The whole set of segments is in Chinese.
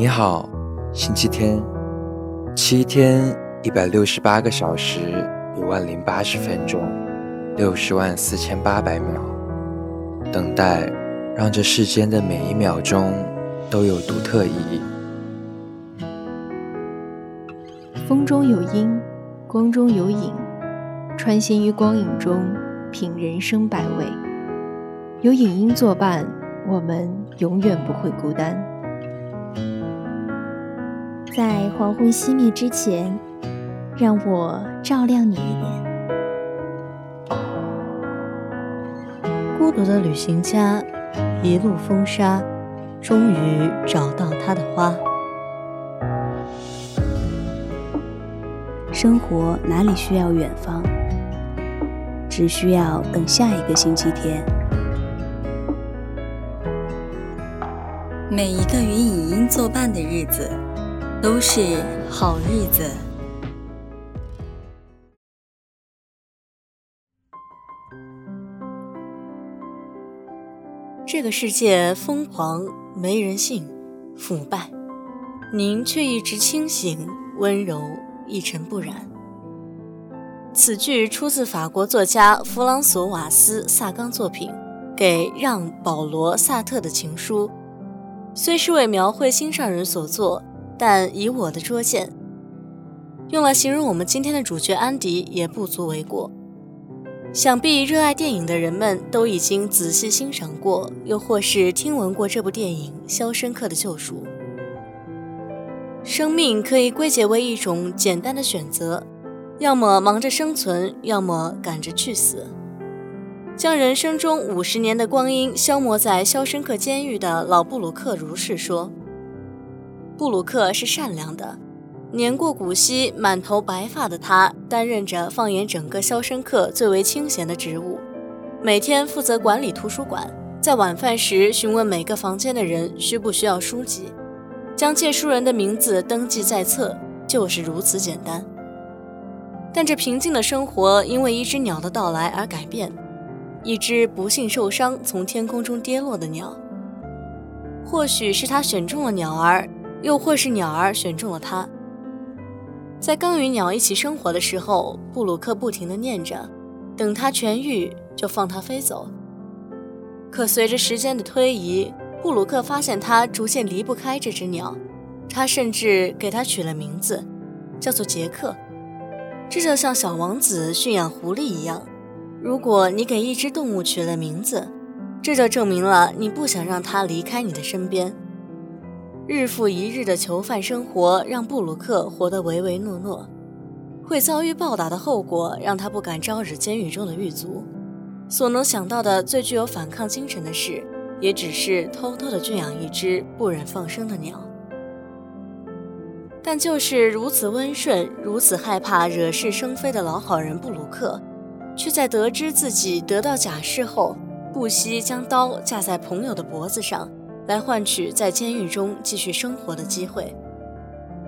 你好，星期天，七天一百六十八个小时，一万零八十分钟，六十万四千八百秒，等待，让这世间的每一秒钟都有独特意义。风中有音，光中有影，穿行于光影中，品人生百味。有影音作伴，我们永远不会孤单。在黄昏熄灭之前，让我照亮你一点。孤独的旅行家，一路风沙，终于找到他的花。生活哪里需要远方？只需要等下一个星期天。每一个与影音作伴的日子。都是好日子。这个世界疯狂，没人性，腐败，您却一直清醒、温柔、一尘不染。此句出自法国作家弗朗索瓦斯·萨冈作品《给让·保罗·萨特的情书》，虽是为描绘心上人所作。但以我的拙见，用来形容我们今天的主角安迪也不足为过。想必热爱电影的人们都已经仔细欣赏过，又或是听闻过这部电影《肖申克的救赎》。生命可以归结为一种简单的选择：要么忙着生存，要么赶着去死。将人生中五十年的光阴消磨在肖申克监狱的老布鲁克如是说。布鲁克是善良的，年过古稀、满头白发的他，担任着放眼整个肖申克最为清闲的职务，每天负责管理图书馆，在晚饭时询问每个房间的人需不需要书籍，将借书人的名字登记在册，就是如此简单。但这平静的生活因为一只鸟的到来而改变，一只不幸受伤从天空中跌落的鸟，或许是他选中了鸟儿。又或是鸟儿选中了他，在刚与鸟一起生活的时候，布鲁克不停地念着：“等它痊愈，就放它飞走。”可随着时间的推移，布鲁克发现他逐渐离不开这只鸟，他甚至给它取了名字，叫做杰克。这就像小王子驯养狐狸一样，如果你给一只动物取了名字，这就证明了你不想让它离开你的身边。日复一日的囚犯生活让布鲁克活得唯唯诺诺，会遭遇暴打的后果让他不敢招惹监狱中的狱卒，所能想到的最具有反抗精神的事，也只是偷偷的圈养一只不忍放生的鸟。但就是如此温顺、如此害怕惹是生非的老好人布鲁克，却在得知自己得到假释后，不惜将刀架在朋友的脖子上。来换取在监狱中继续生活的机会，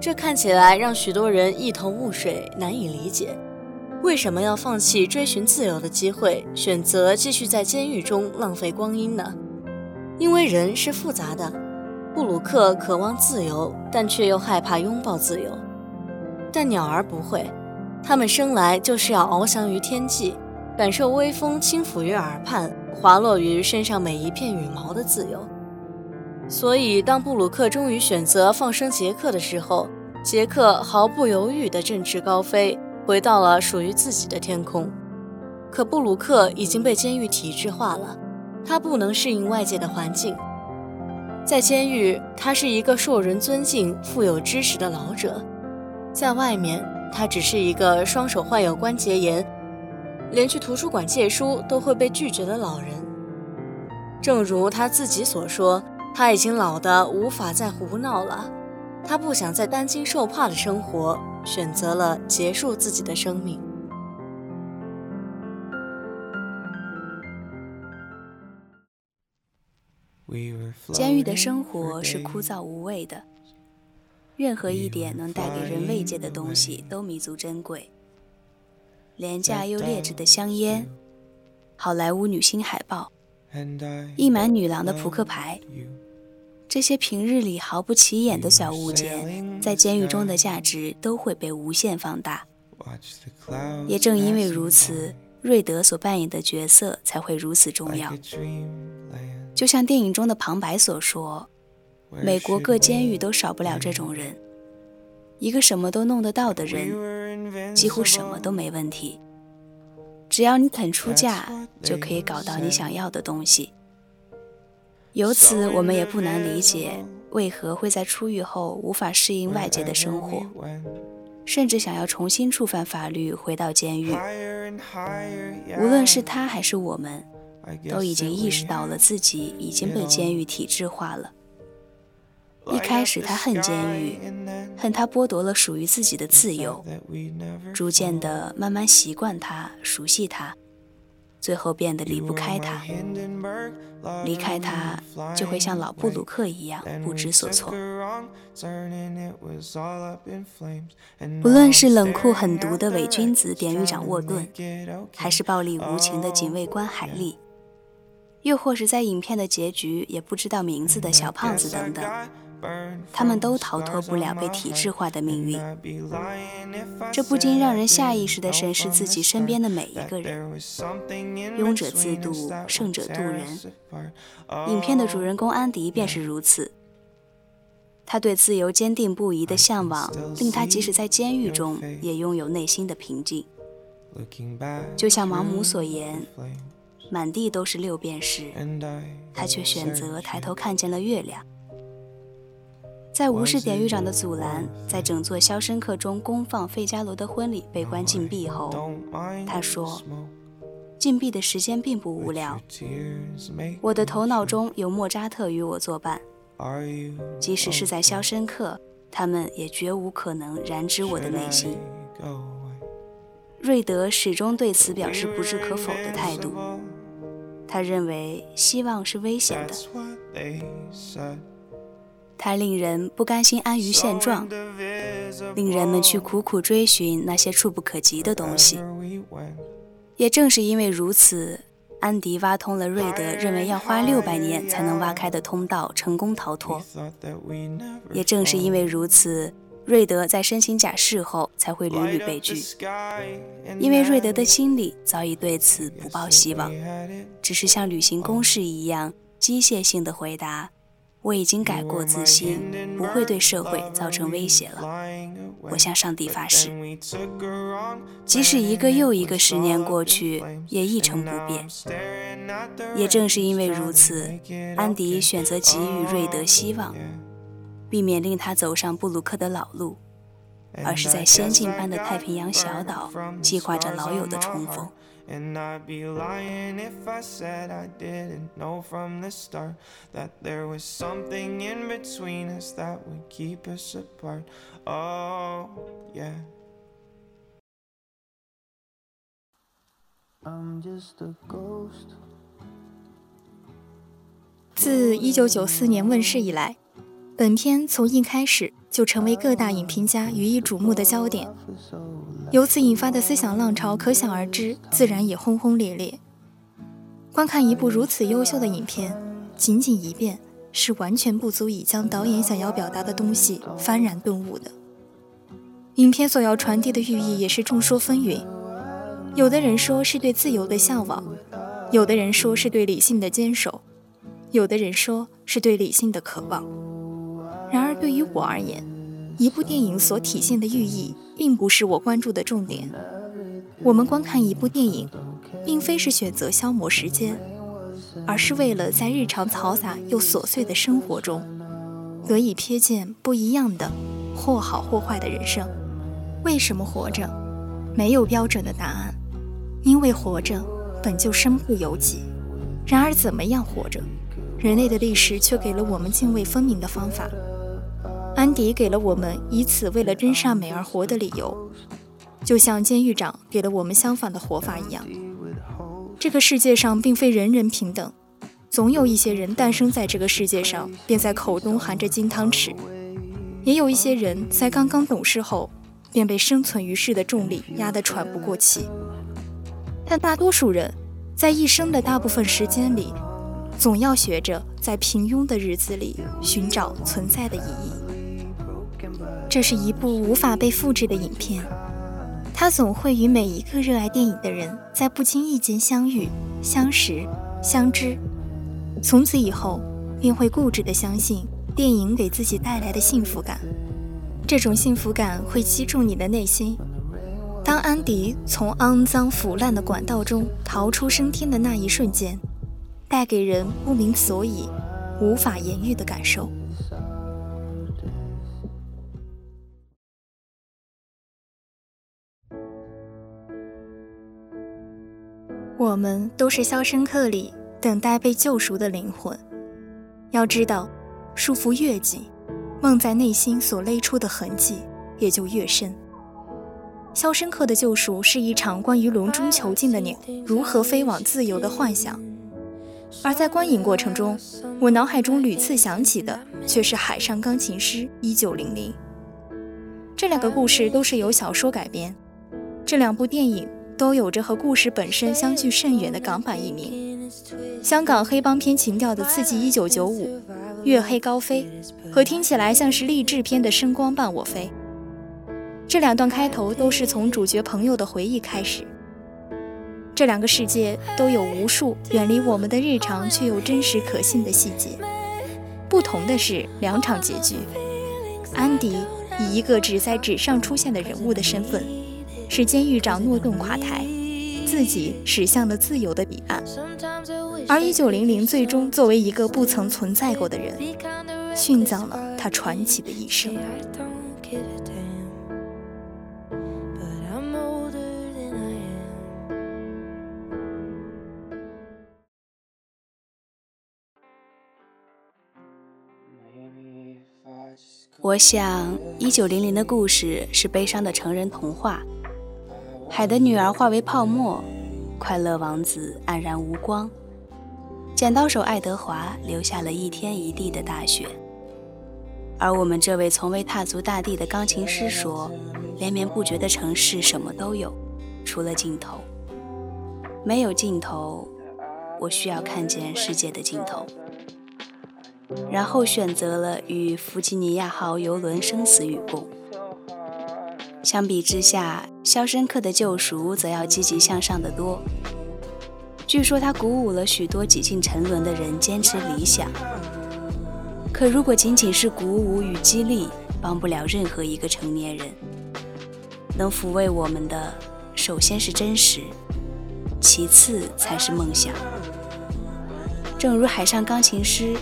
这看起来让许多人一头雾水，难以理解，为什么要放弃追寻自由的机会，选择继续在监狱中浪费光阴呢？因为人是复杂的，布鲁克渴望自由，但却又害怕拥抱自由，但鸟儿不会，它们生来就是要翱翔于天际，感受微风轻抚于耳畔，滑落于身上每一片羽毛的自由。所以，当布鲁克终于选择放生杰克的时候，杰克毫不犹豫地振翅高飞，回到了属于自己的天空。可布鲁克已经被监狱体制化了，他不能适应外界的环境。在监狱，他是一个受人尊敬、富有知识的老者；在外面，他只是一个双手患有关节炎，连去图书馆借书都会被拒绝的老人。正如他自己所说。他已经老得无法再胡闹了，他不想再担惊受怕的生活，选择了结束自己的生命。监狱的生活是枯燥无味的，任何一点能带给人慰藉的东西都弥足珍贵。廉价又劣质的香烟，好莱坞女星海报，溢满女郎的扑克牌。这些平日里毫不起眼的小物件，在监狱中的价值都会被无限放大。也正因为如此，瑞德所扮演的角色才会如此重要。就像电影中的旁白所说：“美国各监狱都少不了这种人，一个什么都弄得到的人，几乎什么都没问题。只要你肯出价，就可以搞到你想要的东西。”由此，我们也不难理解为何会在出狱后无法适应外界的生活，甚至想要重新触犯法律回到监狱。无论是他还是我们，都已经意识到了自己已经被监狱体制化了。一开始，他恨监狱，恨他剥夺了属于自己的自由；逐渐的，慢慢习惯他，熟悉他。最后变得离不开他，离开他就会像老布鲁克一样不知所措。不论是冷酷狠毒的伪君子典狱长沃顿，还是暴力无情的警卫官海利，又或是在影片的结局也不知道名字的小胖子等等。他们都逃脱不了被体制化的命运，这不禁让人下意识地审视自己身边的每一个人。庸者自渡，胜者渡人。影片的主人公安迪便是如此。他对自由坚定不移的向往，令他即使在监狱中也拥有内心的平静。就像盲姆所言：“满地都是六便士，他却选择抬头看见了月亮。”在无视典狱长的阻拦，在整座《肖申克》中公放费加罗的婚礼被关禁闭后，他说：“禁闭的时间并不无聊，我的头脑中有莫扎特与我作伴，即使是在《肖申克》，他们也绝无可能染指我的内心。”瑞德始终对此表示不置可否的态度，他认为希望是危险的。它令人不甘心安于现状，令人们去苦苦追寻那些触不可及的东西。也正是因为如此，安迪挖通了瑞德认为要花六百年才能挖开的通道，成功逃脱。也正是因为如此，瑞德在申请假释后才会屡屡被拒，因为瑞德的心里早已对此不抱希望，只是像履行公事一样机械性的回答。我已经改过自新，不会对社会造成威胁了。我向上帝发誓，即使一个又一个十年过去，也一成不变。也正是因为如此，安迪选择给予瑞德希望，避免令他走上布鲁克的老路，而是在仙境般的太平洋小岛计划着老友的重逢。And I'd be lying if I said I didn't know from the start that there was something in between us that would keep us apart. Oh, yeah. I'm just a ghost. 自一九九四年问世以来，本片从一开始就成为各大影评家予以瞩目的焦点。由此引发的思想浪潮，可想而知，自然也轰轰烈烈。观看一部如此优秀的影片，仅仅一遍是完全不足以将导演想要表达的东西幡然顿悟的。影片所要传递的寓意也是众说纷纭，有的人说是对自由的向往，有的人说是对理性的坚守，有的人说是对理性的渴望。然而，对于我而言，一部电影所体现的寓意，并不是我关注的重点。我们观看一部电影，并非是选择消磨时间，而是为了在日常嘈杂又琐碎的生活中，得以瞥见不一样的，或好或坏的人生。为什么活着？没有标准的答案，因为活着本就身不由己。然而，怎么样活着？人类的历史却给了我们泾渭分明的方法。安迪给了我们以此为了真善美而活的理由，就像监狱长给了我们相反的活法一样。这个世界上并非人人平等，总有一些人诞生在这个世界上，便在口中含着金汤匙；也有一些人在刚刚懂事后，便被生存于世的重力压得喘不过气。但大多数人在一生的大部分时间里，总要学着在平庸的日子里寻找存在的意义。这是一部无法被复制的影片，它总会与每一个热爱电影的人在不经意间相遇、相识、相知，从此以后便会固执地相信电影给自己带来的幸福感。这种幸福感会击中你的内心。当安迪从肮脏腐烂的管道中逃出升天的那一瞬间，带给人不明所以、无法言喻的感受。我们都是《肖申克》里等待被救赎的灵魂。要知道，束缚越紧，梦在内心所勒出的痕迹也就越深。《肖申克的救赎》是一场关于笼中囚禁的鸟如何飞往自由的幻想，而在观影过程中，我脑海中屡次想起的却是《海上钢琴师》一九零零。这两个故事都是由小说改编，这两部电影都有着和故事本身相距甚远的港版译名。香港黑帮片情调的《刺激一九九五》，月黑高飞，和听起来像是励志片的《声光伴我飞》。这两段开头都是从主角朋友的回忆开始。这两个世界都有无数远离我们的日常却又真实可信的细节。不同的是，两场结局，安迪以一个只在纸上出现的人物的身份，使监狱长诺顿垮台，自己驶向了自由的彼岸；而一九零零最终作为一个不曾存在过的人，殉葬了他传奇的一生。我想，一九零零的故事是悲伤的成人童话。海的女儿化为泡沫，快乐王子黯然无光，剪刀手爱德华留下了一天一地的大雪。而我们这位从未踏足大地的钢琴师说：“连绵不绝的城市什么都有，除了尽头。没有尽头，我需要看见世界的尽头。”然后选择了与弗吉尼亚号游轮生死与共。相比之下，《肖申克的救赎》则要积极向上的多。据说它鼓舞了许多几近沉沦的人坚持理想。可如果仅仅是鼓舞与激励，帮不了任何一个成年人。能抚慰我们的，首先是真实，其次才是梦想。正如《海上钢琴师》。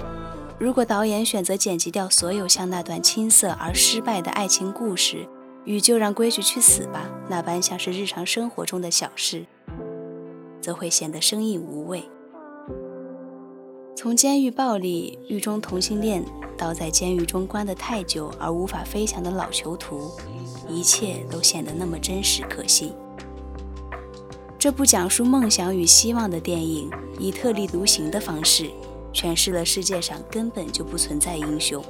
如果导演选择剪辑掉所有像那段青涩而失败的爱情故事，与“就让规矩去死吧”那般像是日常生活中的小事，则会显得生硬无味。从监狱暴力、狱中同性恋到在监狱中关得太久而无法飞翔的老囚徒，一切都显得那么真实可信。这部讲述梦想与希望的电影，以特立独行的方式。诠释了世界上根本就不存在英雄。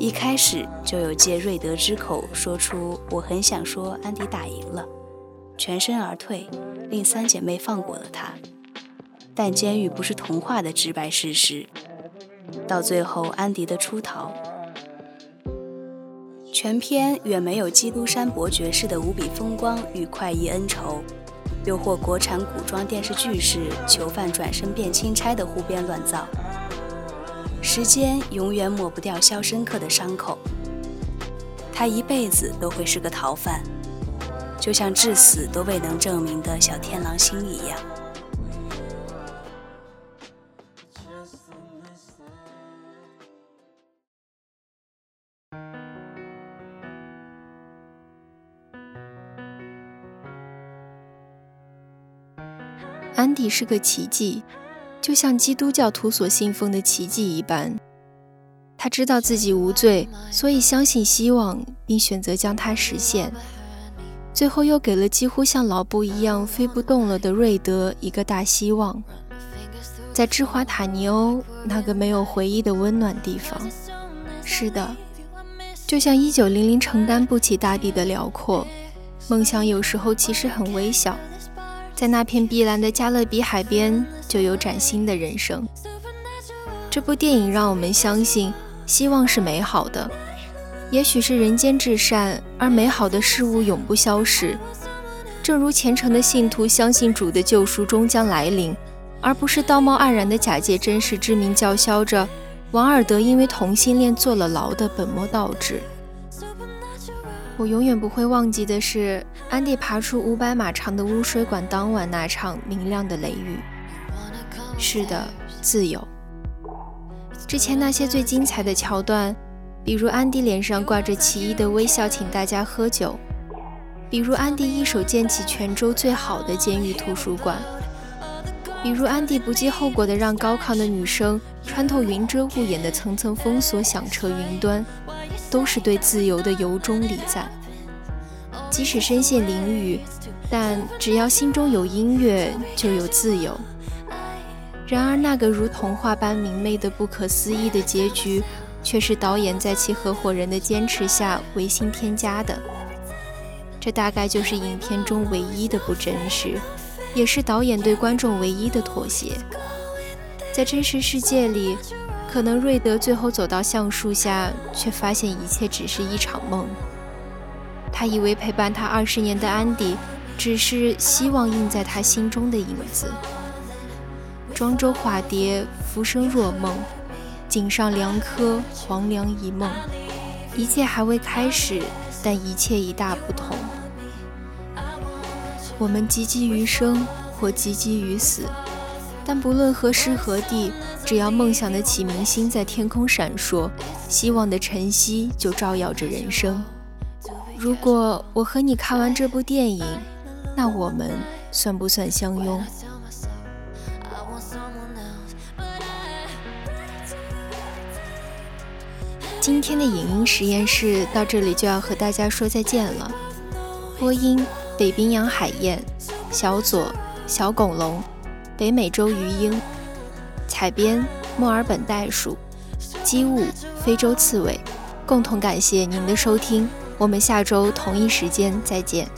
一开始就有借瑞德之口说出“我很想说安迪打赢了”，全身而退，令三姐妹放过了他。但监狱不是童话的直白事实。到最后，安迪的出逃，全篇远没有《基督山伯爵》式的无比风光与快意恩仇。又或国产古装电视剧式囚犯转身变钦差的胡编乱造，时间永远抹不掉肖申克的伤口，他一辈子都会是个逃犯，就像至死都未能证明的小天狼星一样。安迪是个奇迹，就像基督教徒所信奉的奇迹一般。他知道自己无罪，所以相信希望，并选择将它实现。最后又给了几乎像老布一样飞不动了的瑞德一个大希望，在芝华塔尼欧那个没有回忆的温暖地方。是的，就像一九零零承担不起大地的辽阔，梦想有时候其实很微小。在那片碧蓝的加勒比海边，就有崭新的人生。这部电影让我们相信，希望是美好的。也许是人间至善，而美好的事物永不消逝。正如虔诚的信徒相信主的救赎终将来临，而不是道貌岸然的假借真实之名叫嚣着王尔德因为同性恋坐了牢的本末倒置。我永远不会忘记的是，安迪爬出五百码长的污水管当晚那场明亮的雷雨。是的，自由。之前那些最精彩的桥段，比如安迪脸上挂着奇异的微笑，请大家喝酒；比如安迪一手建起泉州最好的监狱图书馆；比如安迪不计后果的让高亢的女声穿透云遮雾掩的层层封锁，响彻云端。都是对自由的由衷礼赞。即使身陷囹圄，但只要心中有音乐，就有自由。然而，那个如童话般明媚的、不可思议的结局，却是导演在其合伙人的坚持下违心添加的。这大概就是影片中唯一的不真实，也是导演对观众唯一的妥协。在真实世界里。可能瑞德最后走到橡树下，却发现一切只是一场梦。他以为陪伴他二十年的安迪，只是希望印在他心中的影子。庄周化蝶，浮生若梦；锦上两颗，黄粱一梦。一切还未开始，但一切已大不同。我们汲汲于生，或汲汲于死。但不论何时何地，只要梦想的启明星在天空闪烁，希望的晨曦就照耀着人生。如果我和你看完这部电影，那我们算不算相拥？今天的影音实验室到这里就要和大家说再见了。播音：北冰洋海燕、小左、小恐龙。北美洲鱼鹰，采编墨尔本袋鼠，机务非洲刺猬，共同感谢您的收听，我们下周同一时间再见。